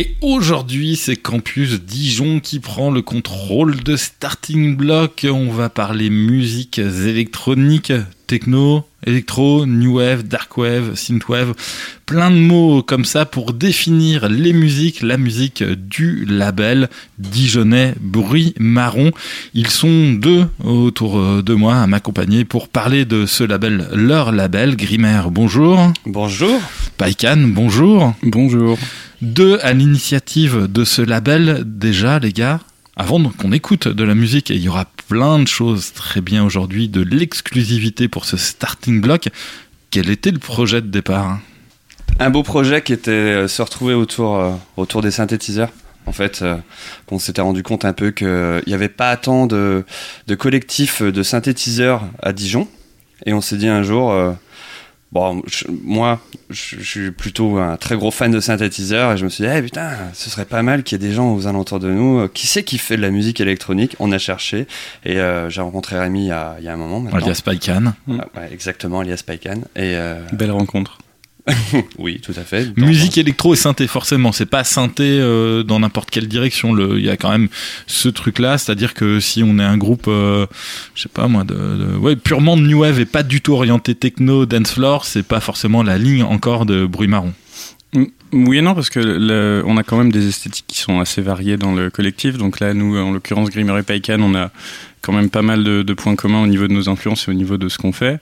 Et aujourd'hui, c'est Campus Dijon qui prend le contrôle de Starting Block. On va parler musiques électroniques, techno, électro, new wave, dark wave, synthwave, plein de mots comme ça pour définir les musiques, la musique du label Dijonais Bruit Marron. Ils sont deux autour de moi à m'accompagner pour parler de ce label, leur label. Grimer, bonjour. Bonjour. Paikan, bonjour. Bonjour. Deux à l'initiative de ce label, déjà les gars, avant qu'on écoute de la musique, et il y aura plein de choses très bien aujourd'hui, de l'exclusivité pour ce starting block, quel était le projet de départ Un beau projet qui était euh, se retrouver autour, euh, autour des synthétiseurs. En fait, euh, qu'on s'était rendu compte un peu qu'il n'y avait pas tant de, de collectifs de synthétiseurs à Dijon. Et on s'est dit un jour, Bon, moi, je, suis plutôt un très gros fan de synthétiseurs et je me suis dit, eh, putain, ce serait pas mal qu'il y ait des gens aux alentours de nous. Euh, qui sait qui fait de la musique électronique? On a cherché et euh, j'ai rencontré Rémi il y, a, il y a un moment. Maintenant. Alias Paikan. Ah, ouais, exactement, alias Paikan. Et, euh... Belle rencontre. oui, tout à fait. Musique électro et synthé, forcément. C'est pas synthé euh, dans n'importe quelle direction. Il y a quand même ce truc-là, c'est-à-dire que si on est un groupe, euh, je sais pas moi, purement de new wave et pas du tout orienté techno, dance floor, c'est pas forcément la ligne encore de bruit marron. Oui et non, parce que on a quand même des esthétiques qui sont assez variées dans le collectif. Donc là, nous, en l'occurrence, Grimmer et Paikan, on a quand même pas mal de, points communs au niveau de nos influences et au niveau de ce qu'on fait.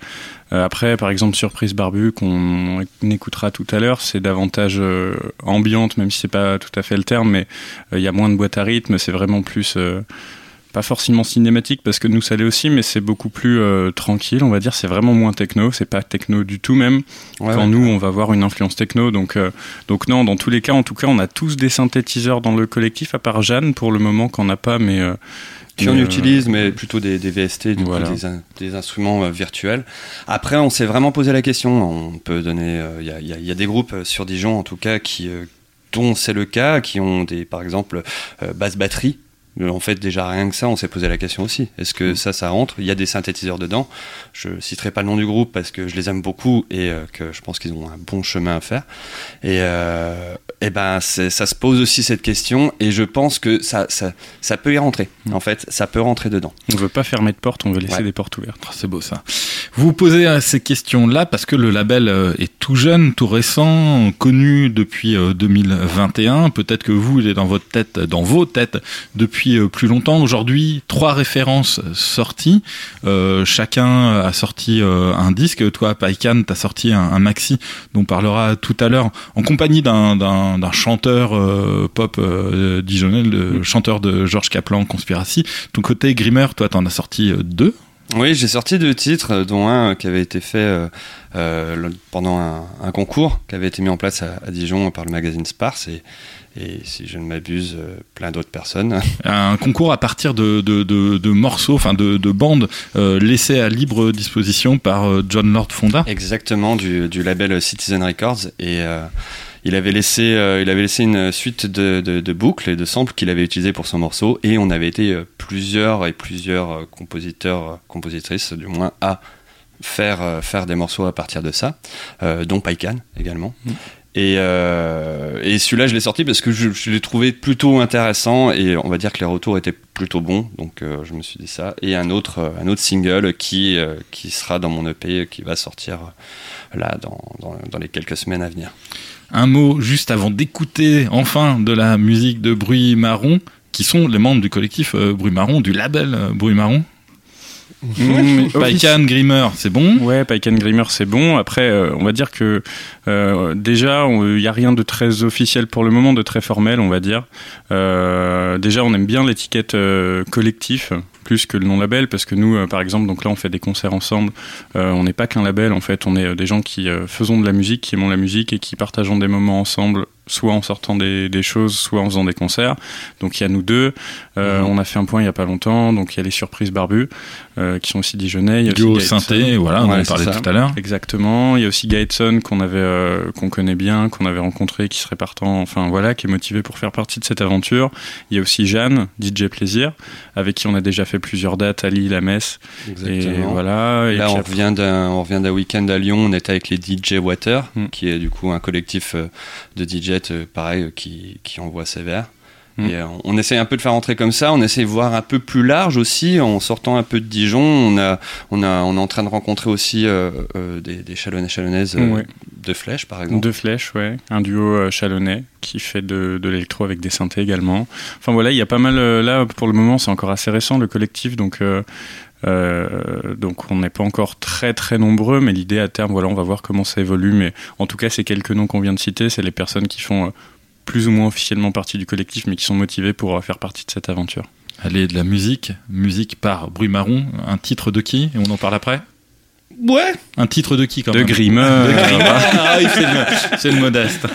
Euh, après, par exemple, Surprise Barbu, qu'on écoutera tout à l'heure, c'est davantage euh, ambiante, même si c'est pas tout à fait le terme, mais euh, il y a moins de boîte à rythme, c'est vraiment plus pas forcément cinématique parce que nous ça l'est aussi, mais c'est beaucoup plus tranquille, on va dire. C'est vraiment moins techno, c'est pas techno du tout même. quand nous on va avoir une influence techno, donc donc non, dans tous les cas, en tout cas, on a tous des synthétiseurs dans le collectif, à part Jeanne pour le moment qu'on n'a pas, mais qui on utilise, mais plutôt des, des VST, du coup, des, des, instruments euh, virtuels. Après, on s'est vraiment posé la question. On peut donner, euh, il y, a, y, a, des groupes euh, sur Dijon, en tout cas, qui dont c'est le cas, qui ont des, par exemple, basse batterie en fait, déjà rien que ça, on s'est posé la question aussi. Est-ce que mm. ça, ça rentre? Il y a des synthétiseurs dedans. Je citerai pas le nom du groupe parce que je les aime beaucoup et euh, que je pense qu'ils ont un bon chemin à faire. Et, euh, et ben, ça se pose aussi cette question et je pense que ça, ça, ça peut y rentrer. Mm. En fait, ça peut rentrer dedans. On veut pas fermer de porte, on veut laisser des portes ouvertes. Oh, c'est beau ça. Vous vous posez euh, ces questions-là parce que le label est tout jeune, tout récent, connu depuis 2021. Peut-être que vous, il est dans votre tête, dans vos têtes depuis euh, plus longtemps. Aujourd'hui, trois références sorties. Euh, chacun a sorti euh, un disque. Toi, Paikan, t'as sorti un, maxi dont on parlera tout à l'heure en compagnie d'un chanteur pop dijonnais, le chanteur de Georges Kaplan, Conspiracy. Ton côté Grimmer, toi, t'en as sorti deux. Oui, j'ai sorti deux titres, dont un qui avait été fait pendant un, concours qui avait été mis en place à, à Dijon par le magazine Sparse et, et si je ne m'abuse, euh, plein d'autres personnes. Un concours à partir de, de, de, morceaux, enfin de, bandes euh, laissées à libre disposition par euh, John Lord Fonda. Exactement, du, du label Citizen Records. Et il, avait laissé, il avait laissé une suite de, boucles et de samples qu'il avait utilisés pour son morceau. Et on avait été plusieurs et plusieurs compositeurs, compositrices du moins, à faire, faire des morceaux à partir de ça, dont Paikan également. Mm. Et, euh, et celui-là, je l'ai sorti parce que je, l'ai trouvé plutôt intéressant et on va dire que les retours étaient plutôt bons. Donc euh, je me suis dit ça. Et un autre, euh, un autre single qui, qui sera dans mon EP, qui va sortir là dans, dans, dans, les quelques semaines à venir. Un mot juste avant d'écouter enfin de la musique de Bruit Marron, qui sont les membres du collectif Bruit Marron, du label Bruit Marron. Mmh, Paikan Grimmer, c'est bon Ouais, Paikan Grimmer, c'est bon. Après, euh, on va dire que euh, déjà, il n'y a rien de très officiel pour le moment, de très formel, on va dire. Euh, déjà, on aime bien l'étiquette collectif plus que le nom label parce que nous par exemple donc là on fait des concerts ensemble on n'est pas qu'un label en fait on est des gens qui faisons de la musique qui aimons la musique et qui partageons des moments ensemble soit en sortant des, des, choses, soit en faisant des concerts. Donc il y a nous deux. Euh, mhm. On a fait un point il y a pas longtemps. Donc il y a les surprises barbues euh, qui sont aussi dijonnais. Il y a Duo synthé, voilà, on en parlait tout à l'heure. Exactement. Il y a aussi Gaetson qu'on avait, euh, qu'on connaît bien, qu'on avait rencontré, qui serait partant, enfin voilà, qui est motivé pour faire partie de cette aventure. Il y a aussi Jeanne, DJ Plaisir, avec qui on a déjà fait plusieurs dates à Lille, à Metz. Exactement. Et voilà. Et Là on revient d'un, on revient d'un week-end à Lyon. On était avec les DJ Water, hmm. qui est du coup un collectif de DJ Jet, pareil, qui, qui envoie sévère. Mm. Et on, essaie un peu de faire rentrer comme ça, on essaie de voir un peu plus large aussi, en sortant un peu de Dijon. On, a, on, a, on est en train de rencontrer aussi des, des chalonnais chalonnaises de flèches, par exemple. De flèches, ouais. Un duo chalonnais qui fait de, de l'électro avec des synthés également. Enfin voilà, il y a pas mal. là, pour le moment, c'est encore assez récent le collectif, donc euh, donc on n'est pas encore très très nombreux, mais l'idée à terme, voilà, on va voir comment ça évolue. Mais en tout cas, ces quelques noms qu'on vient de citer, c'est les personnes qui font euh, plus ou moins officiellement partie du collectif, mais qui sont motivées pour euh, faire partie de cette aventure. Allez, de la musique, musique par Bruit Marron, un titre de qui? Et on en parle après? Ouais Un titre de qui quand de même? Grimeur. De Grimeur. ah oui, c'est le modeste.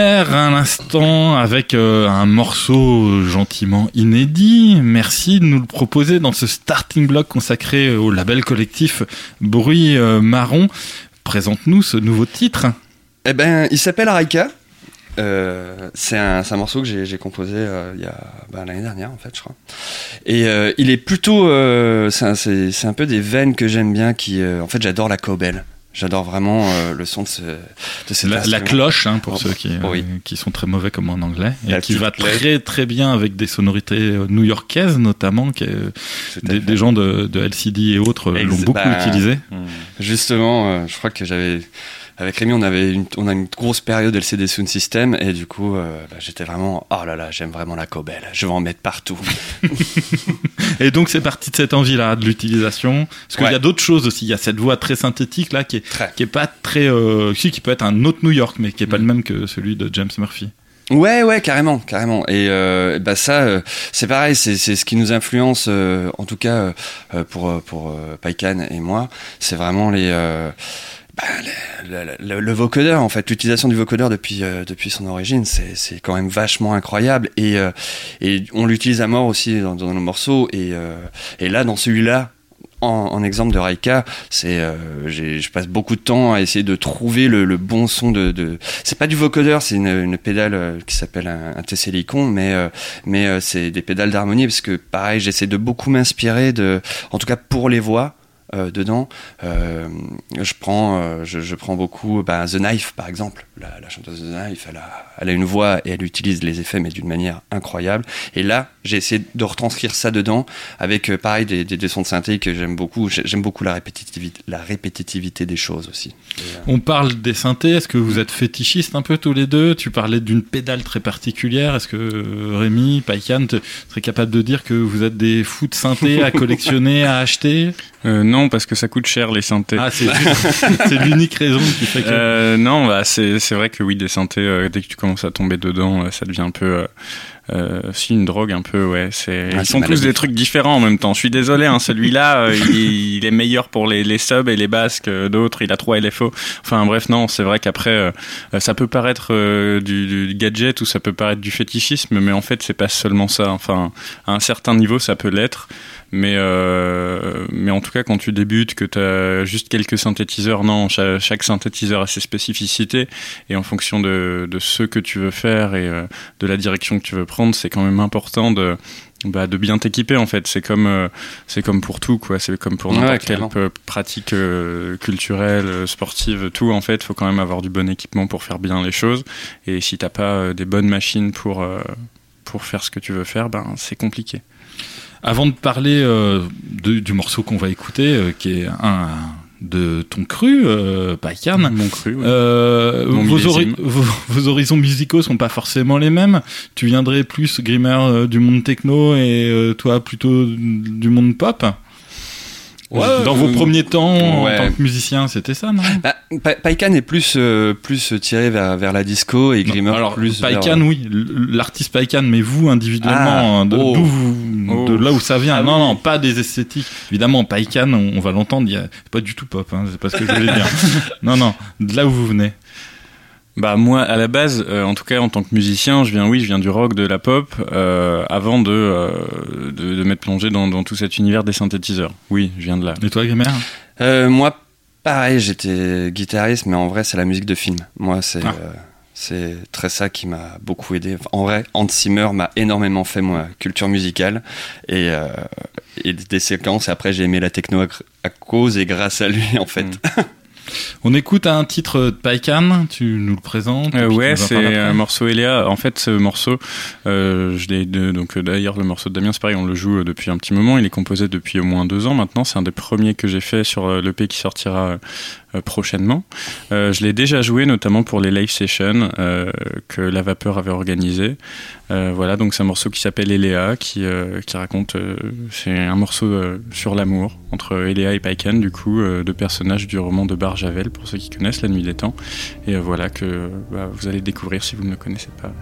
Grimer un instant avec euh, un morceau gentiment inédit. Merci de nous le proposer dans ce starting block consacré au label collectif Bruit euh, Marron. Présente-nous ce nouveau titre. Eh ben, il s'appelle Arika. Euh, c'est un, morceau que j'ai composé il y a bah, l'année dernière en fait je crois et il est plutôt c'est un, peu des veines que j'aime bien qui en fait j'adore la cobelle J'adore vraiment euh, le son de, ce, de cette la, la, cloche, hein, pour ceux qui, euh, qui sont très mauvais comme en anglais, et qui va très très bien avec des sonorités euh, new-yorkaises notamment, qui des, des, gens de, de, LCD et autres l'ont beaucoup bah, utilisé. Justement, je crois que j'avais avec Rémi, on avait une, on a une grosse période LCD Sound System et du coup, euh, bah, j'étais vraiment, oh là là, j'aime vraiment la Cobel, je vais en mettre partout. et donc c'est parti de cette envie-là de l'utilisation. Parce qu'il y a d'autres choses aussi. Il y a cette voix très synthétique là qui est, qui est pas très, euh, si, qui peut être un autre New York, mais qui est pas mm. le même que celui de James Murphy. Ouais, ouais, carrément, carrément. Et euh, bah ça, euh, c'est pareil, c'est ce qui nous influence, euh, en tout cas pour pour Paikan et moi, c'est vraiment les, le, le, vocodeur en fait, l'utilisation du vocodeur depuis depuis son origine, c'est quand même vachement incroyable et et on l'utilise à mort aussi dans, dans nos morceaux et et là dans celui-là en, exemple de Raika, c'est, euh, je passe beaucoup de temps à essayer de trouver le, bon son de. de... C'est pas du vocodeur, c'est une, pédale euh, qui s'appelle un, un Tesselicon, mais euh, mais c'est des pédales d'harmonie parce que pareil, j'essaie de beaucoup m'inspirer de, en tout cas pour les voix, euh, dedans. Euh, je prends, euh, je, je, prends beaucoup bah, The Knife par exemple. La, la, chanteuse The Knife, elle a, elle a une voix et elle utilise les effets mais d'une manière incroyable. Et là, j'ai essayé de retranscrire ça dedans avec pareil des, des, des, sons de synthé que j'aime beaucoup. J'aime beaucoup la répétitivité, la répétitivité des choses aussi. On parle des synthés. Est-ce que vous êtes fétichistes un peu tous les deux? Tu parlais d'une pédale très particulière. Est-ce que Rémi, Paikan, serait capable de dire que vous êtes des fous de synthé à collectionner, à acheter? Euh, non, parce que ça coûte cher les synthés. Ah, c'est l'unique raison qui fait que. Euh, non, bah, c'est vrai que oui, des synthés, euh, dès que tu commences à tomber dedans, euh, ça devient un peu. Euh, si une drogue un peu ouais c'est ah, ils sont tous des trucs différents en même temps je suis désolé hein, celui-là il, il, est meilleur pour les, les subs et les basses que d'autres il a trois LFO enfin bref non c'est vrai qu'après ça peut paraître du, du, gadget ou ça peut paraître du fétichisme mais en fait c'est pas seulement ça enfin à un certain niveau ça peut l'être mais, euh, mais en tout cas, quand tu débutes, que tu as juste quelques synthétiseurs, non, chaque, synthétiseur a ses spécificités. Et en fonction de, de ce que tu veux faire et euh, de la direction que tu veux prendre, c'est quand même important de, bah, de bien t'équiper en fait. C'est comme euh, c'est comme pour tout quoi. C'est comme pour n'importe quelle pratique euh, culturelle sportive tout en fait. Faut quand même avoir du bon équipement pour faire bien les choses. Et si t'as pas des bonnes machines pour pour faire ce que tu veux faire ben c'est compliqué avant de parler euh, du morceau qu'on va écouter, euh, qui est un de ton cru, euh, Paikan. Mon cru. Euh, vos, horizons musicaux sont pas forcément les mêmes. Tu viendrais plus Grimmer du monde techno et toi plutôt du monde pop. Dans vos premiers temps, en tant que musicien, c'était ça, non? Bah, Paikan est plus euh, plus tiré vers, vers la disco et Grimmer alors, plus Paikan, oui, l'artiste Paikan, mais vous individuellement, ah, de, oh. vous, de, là où ça vient. Ah non, non, pas des esthétiques. Évidemment, Paikan, on, va l'entendre, a pas du tout pop. Hein, c'est pas ce que je voulais dire. non, non, de là où vous venez. Bah moi à la base, euh, en tout cas en tant que musicien, je viens oui, je viens du rock, de la pop, euh, avant de, euh, de, de m'être plongé dans, dans, tout cet univers des synthétiseurs. Oui, je viens de là. Et toi, Grimmer Moi, pareil, j'étais guitariste, mais en vrai c'est la musique de film. Moi c'est ah. c'est très ça qui m'a beaucoup aidé. En vrai, Hans Zimmer m'a énormément fait moi culture musicale et, et des séquences. Et après j'ai aimé la techno à, cause et grâce à lui en fait. Mm. On écoute un titre de Paikan, tu nous le présentes euh, Ouais, c'est un morceau Eléa. En fait, ce morceau, euh, je l'ai donc euh, d'ailleurs le morceau de Damien, c'est pareil, on le joue depuis un petit moment. Il est composé depuis au moins deux ans maintenant. C'est un des premiers que j'ai fait sur l'EP qui sortira prochainement. Euh, je l'ai déjà joué notamment pour les live sessions euh, que La Vapeur avait organisé. voilà, donc c'est un morceau qui s'appelle Eléa, qui, qui raconte, c'est un morceau sur l'amour entre Eléa et Paikan, du coup, deux personnages du roman de Barjavel, pour ceux qui connaissent La Nuit des Temps. Et voilà que bah, vous allez découvrir si vous ne le connaissez pas.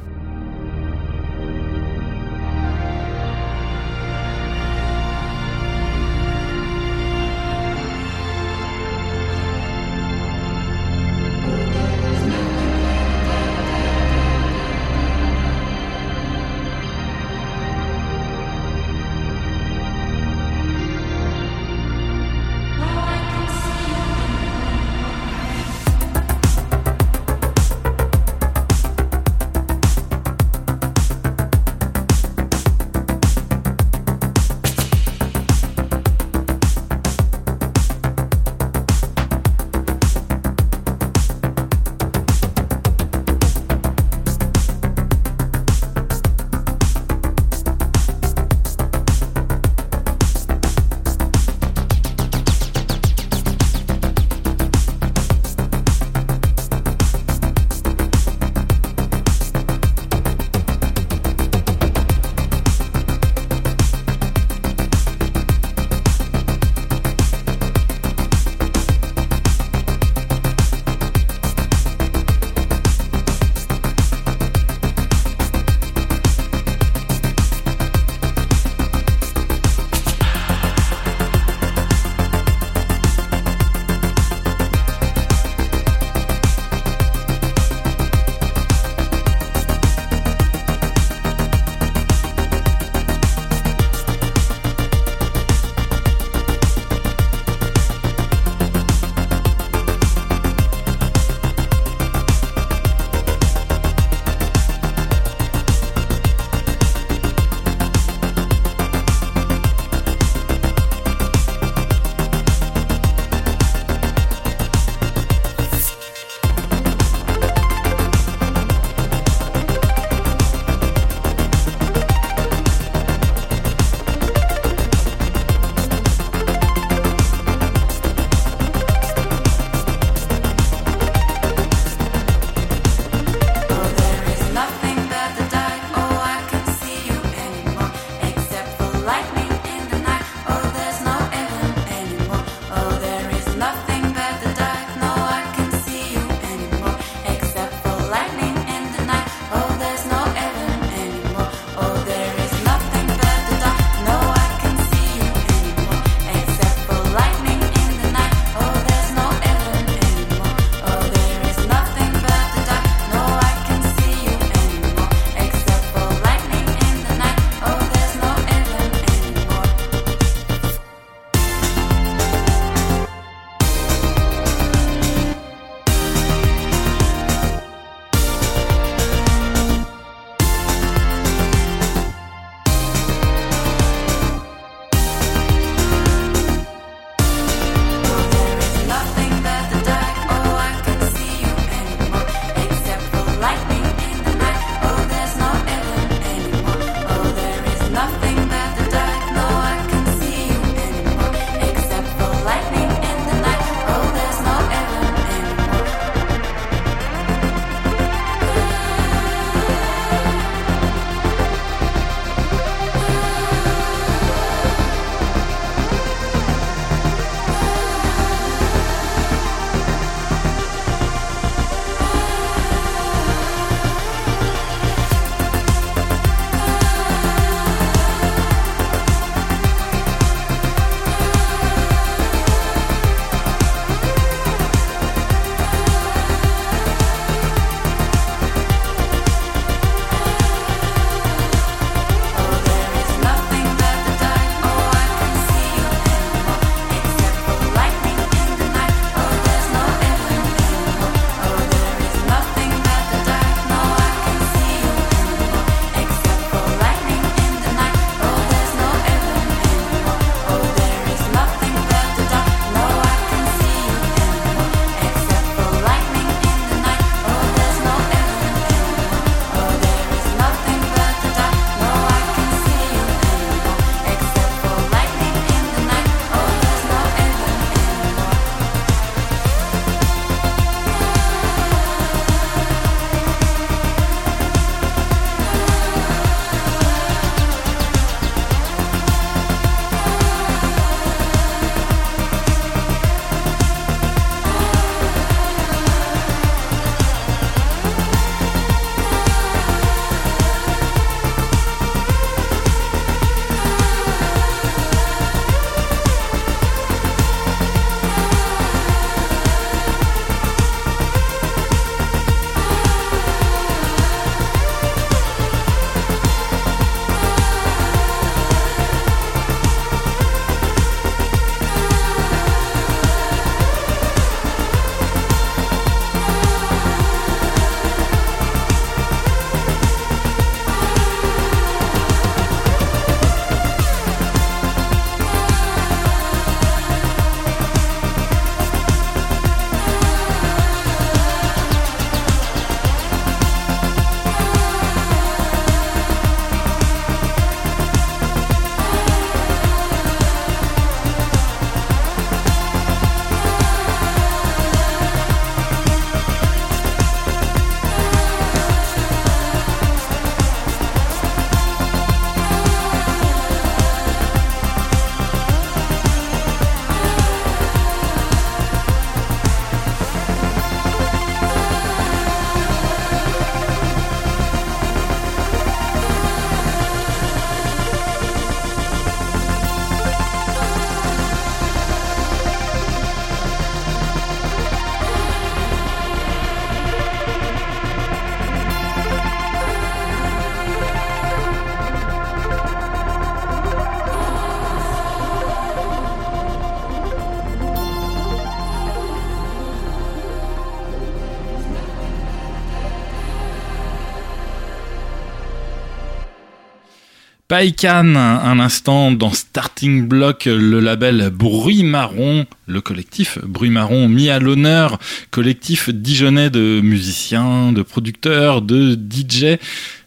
Paikan, un instant dans Starting Block, le label Bruit Marron, le collectif Bruit Marron mis à l'honneur, collectif dijonnais de musiciens, de producteurs, de DJ.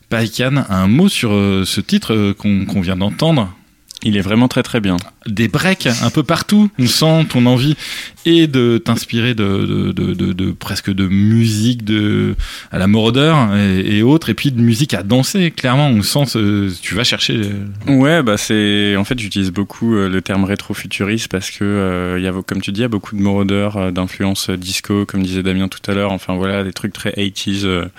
Paikan, un mot sur euh, ce titre euh, qu'on vient d'entendre il est vraiment très très bien. Des breaks un peu partout. On sent ton envie et de t'inspirer de, presque de musique de à la Moroder et, autres, et puis de musique à danser. Clairement, on sent tu vas chercher. Ouais, bah c'est en fait j'utilise beaucoup euh, le terme rétro-futuriste parce que euh, y a comme tu dis, il y a beaucoup de Moroder euh, d'influence disco, comme disait Damien tout à l'heure. Enfin voilà, des trucs très 80s,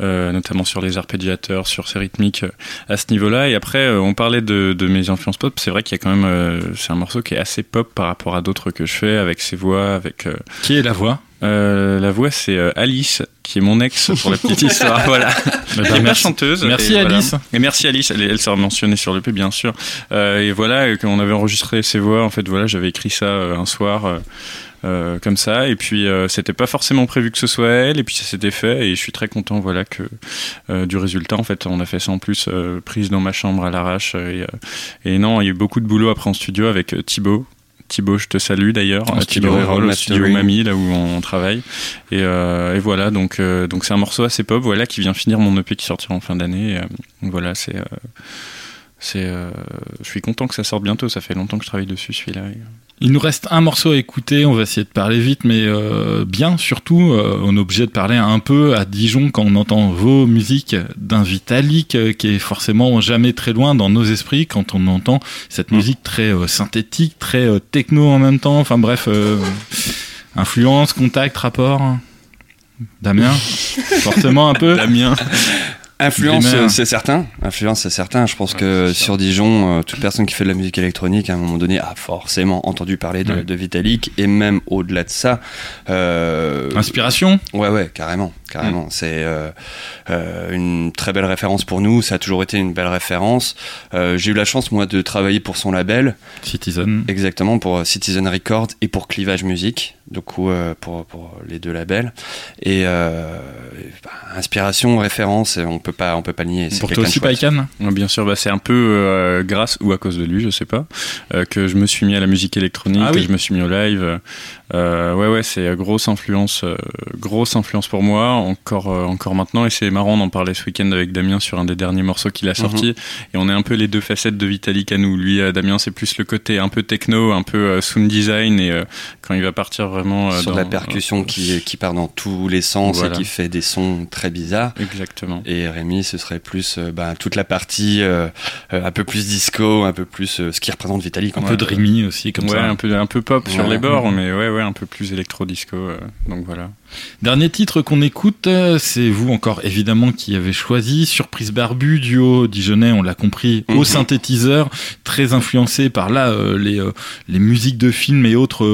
euh, notamment sur les arpégiateurs, sur ces rythmiques à ce niveau-là. Et après, on parlait de mes influences pop, c'est vrai qu'il y a quand même, euh, c'est un morceau qui est assez pop par rapport à d'autres que je fais, avec ses voix, avec. Euh, qui est la voix? Euh, La voix, c'est Alice, qui est mon ex pour la petite histoire. voilà. Bah, qui est chanteuse. Merci Alice. Et merci Alice. Elle, elle sera mentionnée sur le P, bien sûr. et voilà, quand on avait enregistré ses voix, en fait, voilà, j'avais écrit ça un soir. Euh, comme ça. Et puis euh, c'était pas forcément prévu que ce soit elle, et puis ça s'était fait. Et je suis très content, voilà, que euh, du résultat. En fait, on a fait ça en plus prise dans ma chambre à l'arrache. Et, et, non, il y a eu beaucoup de boulot après en studio avec Thibaut. Thibaut, je te salue d'ailleurs. Thibaut Roll, studio Mamie, là où on travaille. Et, et voilà, donc donc c'est un morceau assez pop, voilà, qui vient finir mon EP qui sortira en fin d'année. voilà, c'est c'est, je suis content que ça sorte bientôt. Ça fait longtemps que je travaille dessus, celui-là. Il nous reste un morceau à écouter, on va essayer de parler vite, mais euh, bien surtout, euh, on est obligé de parler un peu à Dijon quand on entend vos musiques d'un Vitalik euh, qui est forcément jamais très loin dans nos esprits quand on entend cette mm. musique très synthétique, très techno en même temps, enfin bref, influence, contact, rapport. Damien Forcément un peu Damien Influence, c'est certain. Influence, c'est certain. Je pense que sur Dijon, euh, toute personne qui fait de la musique électronique, à un moment donné, a forcément entendu parler de, Vitalik. Et même au-delà de ça. Euh, Inspiration Ouais, ouais, carrément. Carrément. Mm. C'est euh, une très belle référence pour nous. Ça a toujours été une belle référence. J'ai eu la chance, moi, de travailler pour son label. Citizen. Exactement, pour Citizen Records et pour Clivage Music. Du coup, pour, pour, les deux labels. Et bah, inspiration, référence, on peut pas, on peut pas nier. Pour toi aussi, Paikan Bien sûr, bah, c'est un peu euh, grâce ou à cause de lui, je sais pas, euh, que je me suis mis à la musique électronique, ah que je me suis mis au live. Euh, ouais, ouais, c'est grosse influence, grosse influence pour moi, encore, encore maintenant. Et c'est marrant d'en parler ce week-end avec Damien sur un des derniers morceaux qu'il a sorti. Mhm. Et on est un peu les deux facettes de Vitalik à nous. Lui, Damien, c'est plus le côté un peu techno, un peu sound design. Et quand il va partir vraiment sur la percussion qui, qui part dans tous les sens et qui fait des sons très bizarres. Exactement. Et Rémi, ce serait plus euh, bah, toute la partie euh, euh, un peu plus disco, un peu plus ce qui représente Vitalik. Un peu dreamy aussi, comme ça. un peu, un peu pop sur les bords, mais ouais, ouais, un peu plus électro-disco. donc voilà. Dernier titre qu'on écoute, c'est vous encore évidemment qui avez choisi Surprise Barbu, duo Dijonais, on l'a compris, au mhm. synthétiseur, très influencé par là les, les musiques de films et autres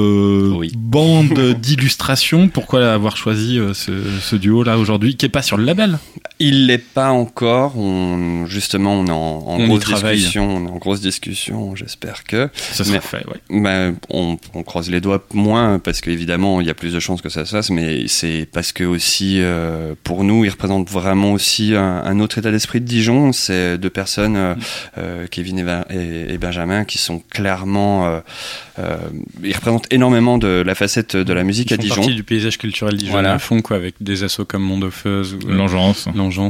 bandes d'illustration. Pourquoi avoir choisi ce, ce duo là aujourd'hui, qui est pas sur le label? Il l'est pas encore. On, justement, on est en, grosse discussion. On est en grosse discussion. J'espère que. Ça sera fait, ouais. Ben, on, croise les doigts moins parce qu'évidemment, il y a plus de chances que ça se fasse, mais c'est parce que aussi, euh, pour nous, il représente vraiment aussi un, autre état d'esprit de Dijon. C'est deux personnes, euh, euh, Kevin et, Benjamin, qui sont clairement. Ils représentent énormément de la facette de la musique à Dijon. partie du paysage culturel voilà. à fond, quoi, avec des assauts comme Mondofeuse ou L'Engeance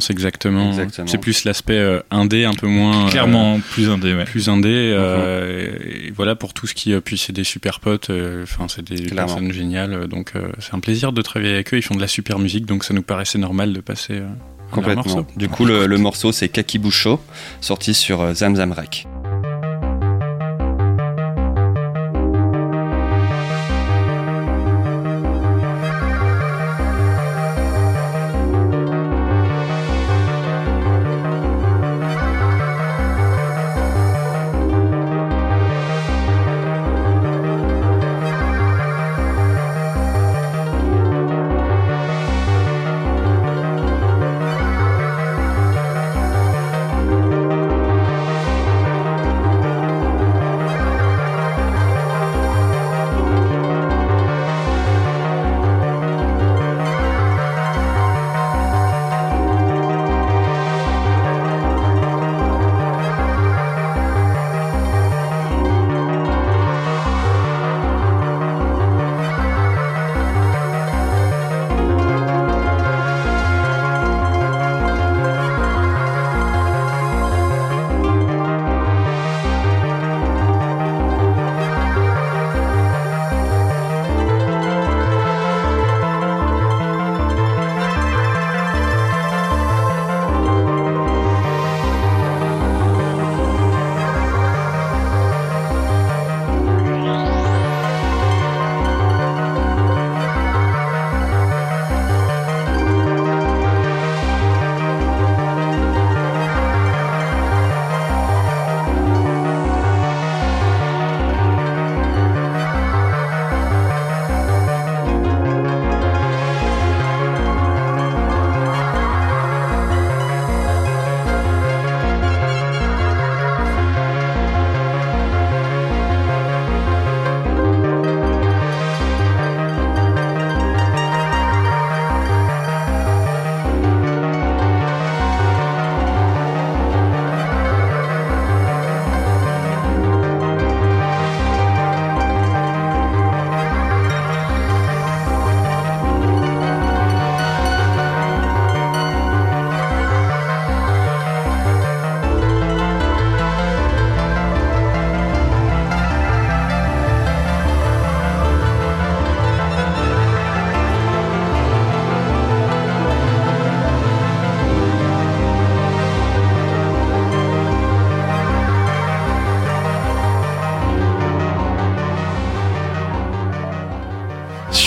exactement. C'est plus l'aspect euh, indé, un peu moins. Euh, Clairement, plus indé, ouais. Plus indé. Euh, mhm. et, voilà, pour tout ce qui. puis c'est des super potes, enfin, c'est des personnes géniales. Donc, c'est un plaisir de travailler avec eux. Ils font de la super musique, donc ça nous paraissait normal de passer. Complètement. Du coup, le, le morceau, c'est Kaki Boucho, sorti sur Zamzam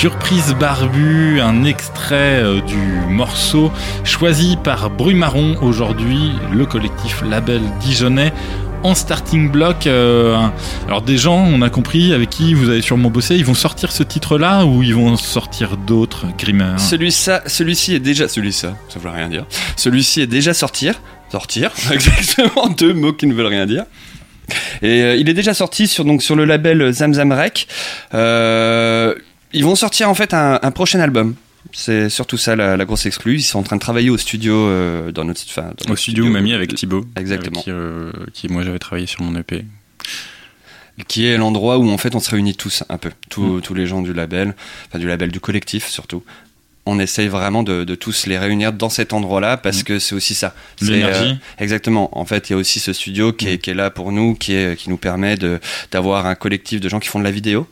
Surprise Barbu, un extrait euh, du morceau choisi par Bruit Marron aujourd'hui, le collectif label dijonnais en starting block. Euh, alors des gens, on a compris, avec qui vous avez sûrement bossé, ils vont sortir ce titre-là ou ils vont sortir d'autres, Grimmer Celui-ci celui est déjà... Celui-ci, ça veut rien dire. Celui-ci est déjà sortir. Sortir, exactement, deux mots qui ne veulent rien dire. Et euh, il est déjà sorti sur, le label Zamzam Rec. Euh, ils vont sortir en fait un, prochain album. C'est surtout ça la, grosse exclue. Ils sont en train de travailler au studio euh, dans notre, fin, au studio, Mamie avec Thibaut. Exactement. qui, qui, moi j'avais travaillé sur mon EP qui est l'endroit où en fait on se réunit tous un peu, tous, mm. tous les gens du label, enfin du label du collectif surtout, on essaye vraiment de, tous les réunir dans cet endroit-là parce mm. que c'est aussi ça. L'énergie. Euh, exactement. En fait, il y a aussi ce studio qui, est, mm. qui est, là pour nous, qui, est, qui nous permet d'avoir un collectif de gens qui font de la vidéo,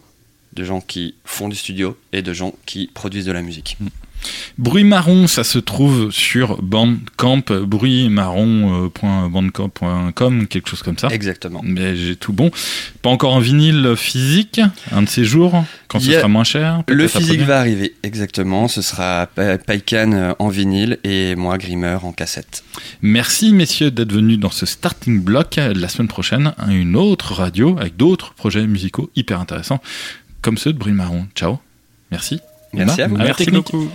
de gens qui font du studio et de gens qui produisent de la musique. Mm. Bruit marron, ça se trouve sur Bandcamp, bruitmarron.bandcamp.com, quelque chose comme ça. Exactement. Mais j'ai tout bon. Pas encore un vinyle physique, un de ces jours, quand ce sera moins cher. Le physique va arriver, exactement. Ce sera Paikan en vinyle et moi, Grimmer, en cassette. Merci, messieurs, d'être venus dans ce starting block. La semaine prochaine, une autre radio avec d'autres projets musicaux hyper intéressants, comme ceux de Bruit marron. Ciao. Merci. Merci à vous. Merci beaucoup.